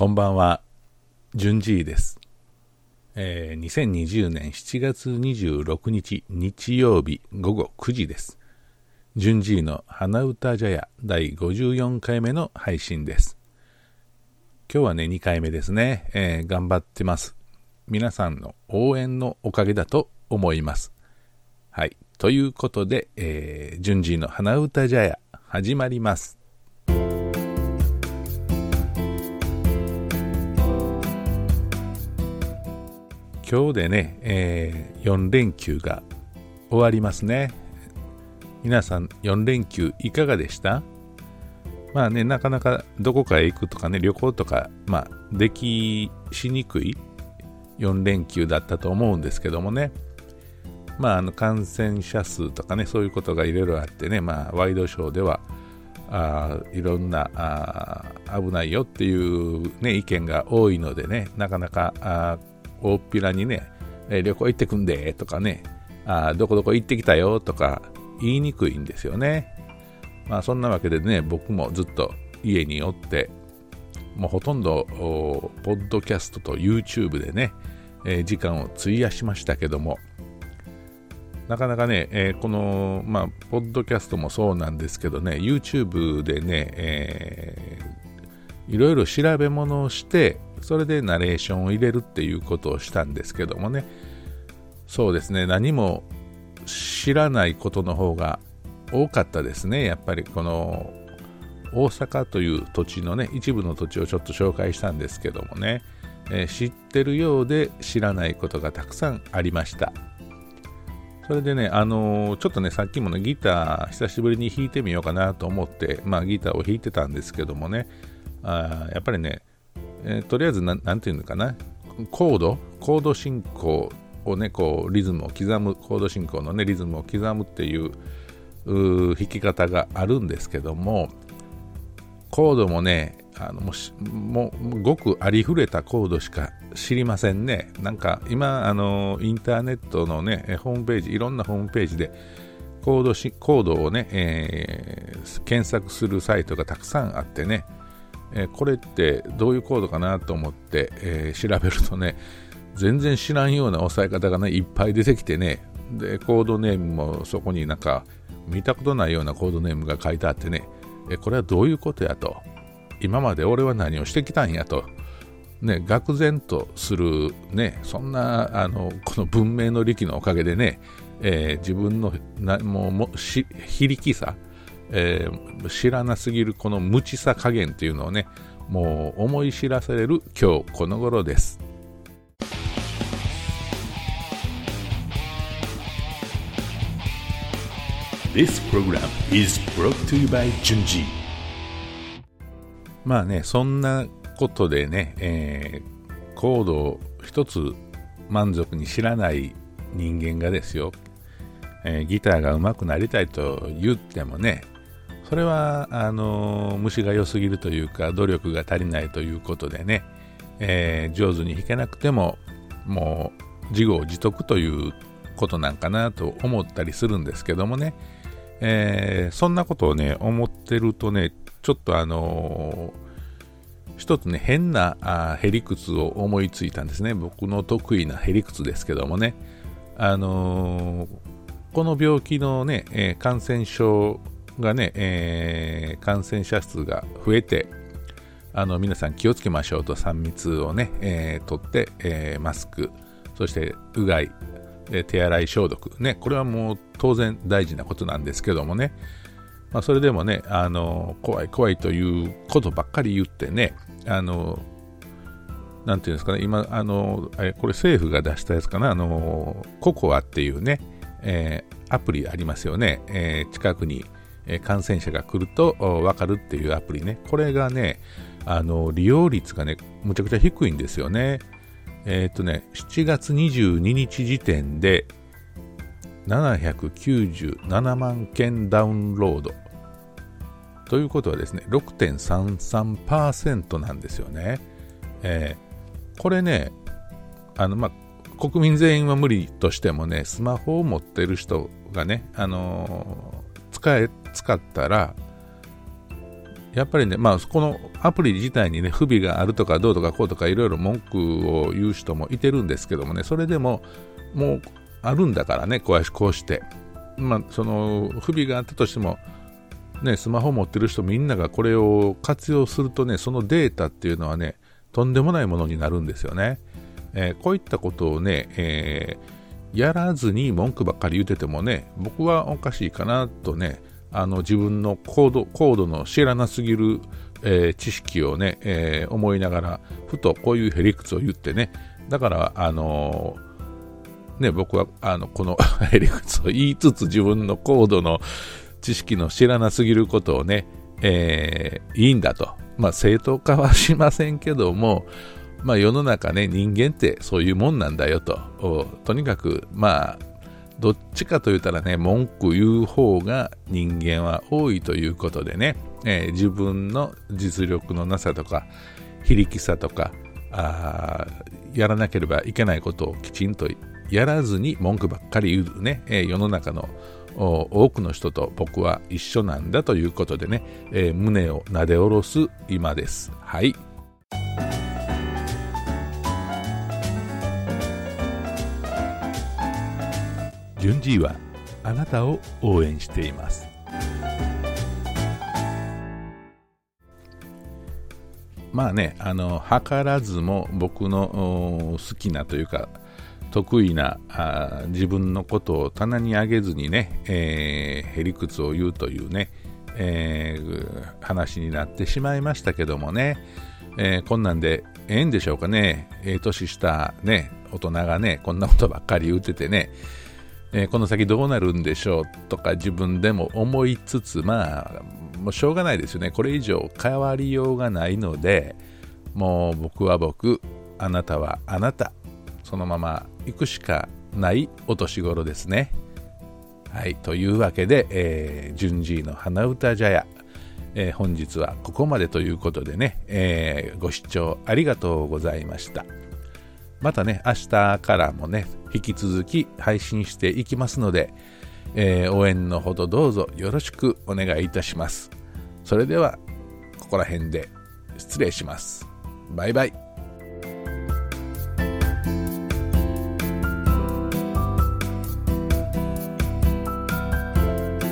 こんばんは、順次です。えー、2020年7月26日日曜日午後9時です。順次の花歌茶屋第54回目の配信です。今日はね、2回目ですね、えー、頑張ってます。皆さんの応援のおかげだと思います。はい。ということで、えー、順次の花歌茶屋始まります。今日でね、えー、4連休が終わりますね。皆さん4連休いかがでした？まあね、なかなかどこかへ行くとかね、旅行とか、まあ、できしにくい4連休だったと思うんですけどもね、まあ、あの感染者数とかね、そういうことがいろいろあってね、まあ、ワイドショーでは、あいろんなあ危ないよっていう、ね、意見が多いのでね、なかなかあ大っぴらにね、え旅行行ってくんでとかね、あどこどこ行ってきたよとか言いにくいんですよね。まあそんなわけでね、僕もずっと家におって、もうほとんど、ポッドキャストと YouTube でね、えー、時間を費やしましたけども、なかなかね、えー、この、まあ、ポッドキャストもそうなんですけどね、YouTube でね、えー、いろいろ調べ物をして、それでナレーションを入れるっていうことをしたんですけどもね。そうですね。何も知らないことの方が多かったですね。やっぱりこの大阪という土地のね一部の土地をちょっと紹介したんですけどもね、えー、知ってるようで知らないことがたくさんありました。それでね、あのー、ちょっとね、さっきもね、ギター久しぶりに弾いてみようかなと思って、まあギターを弾いてたんですけどもね、あやっぱりね、えー、とりあえずな、なんていうのかな、コード、コード進行をね、こう、リズムを刻む、コード進行のね、リズムを刻むっていうう弾き方があるんですけども、コードもね、あのもしもうごくありふれたコードしか知りませんね。なんか今、あのインターネットのね、ホームページ、いろんなホームページでコードしコードをね、えー、検索するサイトがたくさんあってね、えー、これってどういうコードかなと思って、えー、調べるとね、全然知らんような押さえ方がね、いっぱい出てきてね、で、コードネームもそこになんか、見たことないようなコードネームが書いてあってね、え、これはどういうことやと。今まで俺は何をしてきたんやと。ね、愕然とする、ね、そんな、あの、この文明の利器のおかげでね、えー、自分のな、もう、もし、非力さ、えー、知らなすぎるこの無知さ加減っていうのをね、もう思い知らされる今日この頃です。This program is brought to you by Junji まあね、そんなことでね、えー、コードを一つ満足に知らない人間がですよ、えー、ギターが上手くなりたいと言ってもね、それはあの虫が良すぎるというか努力が足りないということでね、えー、上手に弾けなくてももう自業自得ということなんかなと思ったりするんですけどもね、えー、そんなことをね思ってるとねちょっとあのー、一つね変なあへりくつを思いついたんですね。僕の得意なへりくつですけどもね。あのー、この病気のね、え感染症がね、えー、感染者数が増えて、あの皆さん気をつけましょうと3密をね、えー、取って、えー、マスク、そしてうがい、え手洗い消毒、ね、これはもう当然大事なことなんですけどもね、まあ、それでもね、あの怖い怖いということばっかり言ってね、あのなんていうんですかね、今、あのこれ政府が出したやつかな、あのココアっていうね、えー、アプリありますよね、えー、近くにえ感染者が来ると分かるっていうアプリね、これがね、あの利用率がね、むちゃくちゃ低いんですよね。えっ、ー、とね、7月22日時点で797万件ダウンロード。ということはですね、6.33%なんですよね。えー、これね、あの、まあ、国民全員は無理としてもね、スマホを持ってる人がね、あのー、使え、使ったら、やっぱりね、まあ、このアプリ自体にね、不備があるとか、どうとかこうとか、いろいろ文句を言う人もいてるんですけどもね、それでも、もう、あるんだからね、こうこうして。まあ、その、不備があったとしても、ね、スマホ持ってる人みんながこれを活用するとね、そのデータっていうのはね、とんでもないものになるんですよね。えー、こういったことをね、えー、やらずに文句ばっかり言っててもね、僕はおかしいかなとね、あの自分の高度高度の知らなすぎる、えー、知識をね、えー、思いながら、ふとこういうへりくつを言ってね、だから、あのー、ね、僕はあのこの へりくつを言いつつ自分の高度の知識の知らなすぎることをね、えー、いいんだと。まあ正当化はしませんけども、まあ世の中ね、人間ってそういうもんなんだよと。とにかく、まあ、どっちかと言ったらね、文句言う方が人間は多いということでね、えー、自分の実力のなさとか、非力さとか、あやらなければいけないことをきちんとやらずに文句ばっかり言うね、えー、世の中の多くの人と僕は一緒なんだということでね、えー、胸をなで下ろす今です。はい。順次はあなたを応援しています。まあねあの図らずも僕の好きなというか得意なあ自分のことを棚に上げずにね、えー、へりくつを言うというね、えー、話になってしまいましたけどもね、えー、こんなんでええんでしょうかね、ええ年したね、大人がね、こんなことばっかり言うててね、えー、この先どうなるんでしょうとか自分でも思いつつ、まあ、もうしょうがないですよね。これ以上変わりようがないので、もう僕は僕、あなたはあなた、そのまま行くしかないお年頃ですね。はい、というわけで、えー、順次の花歌茶屋、えー、本日はここまでということでね、えー、ご視聴ありがとうございました。またね、明日からもね、引き続き配信していきますので、えー、応援のほどどうぞよろしくお願いいたします。それでは、ここら辺で失礼します。バイバイ。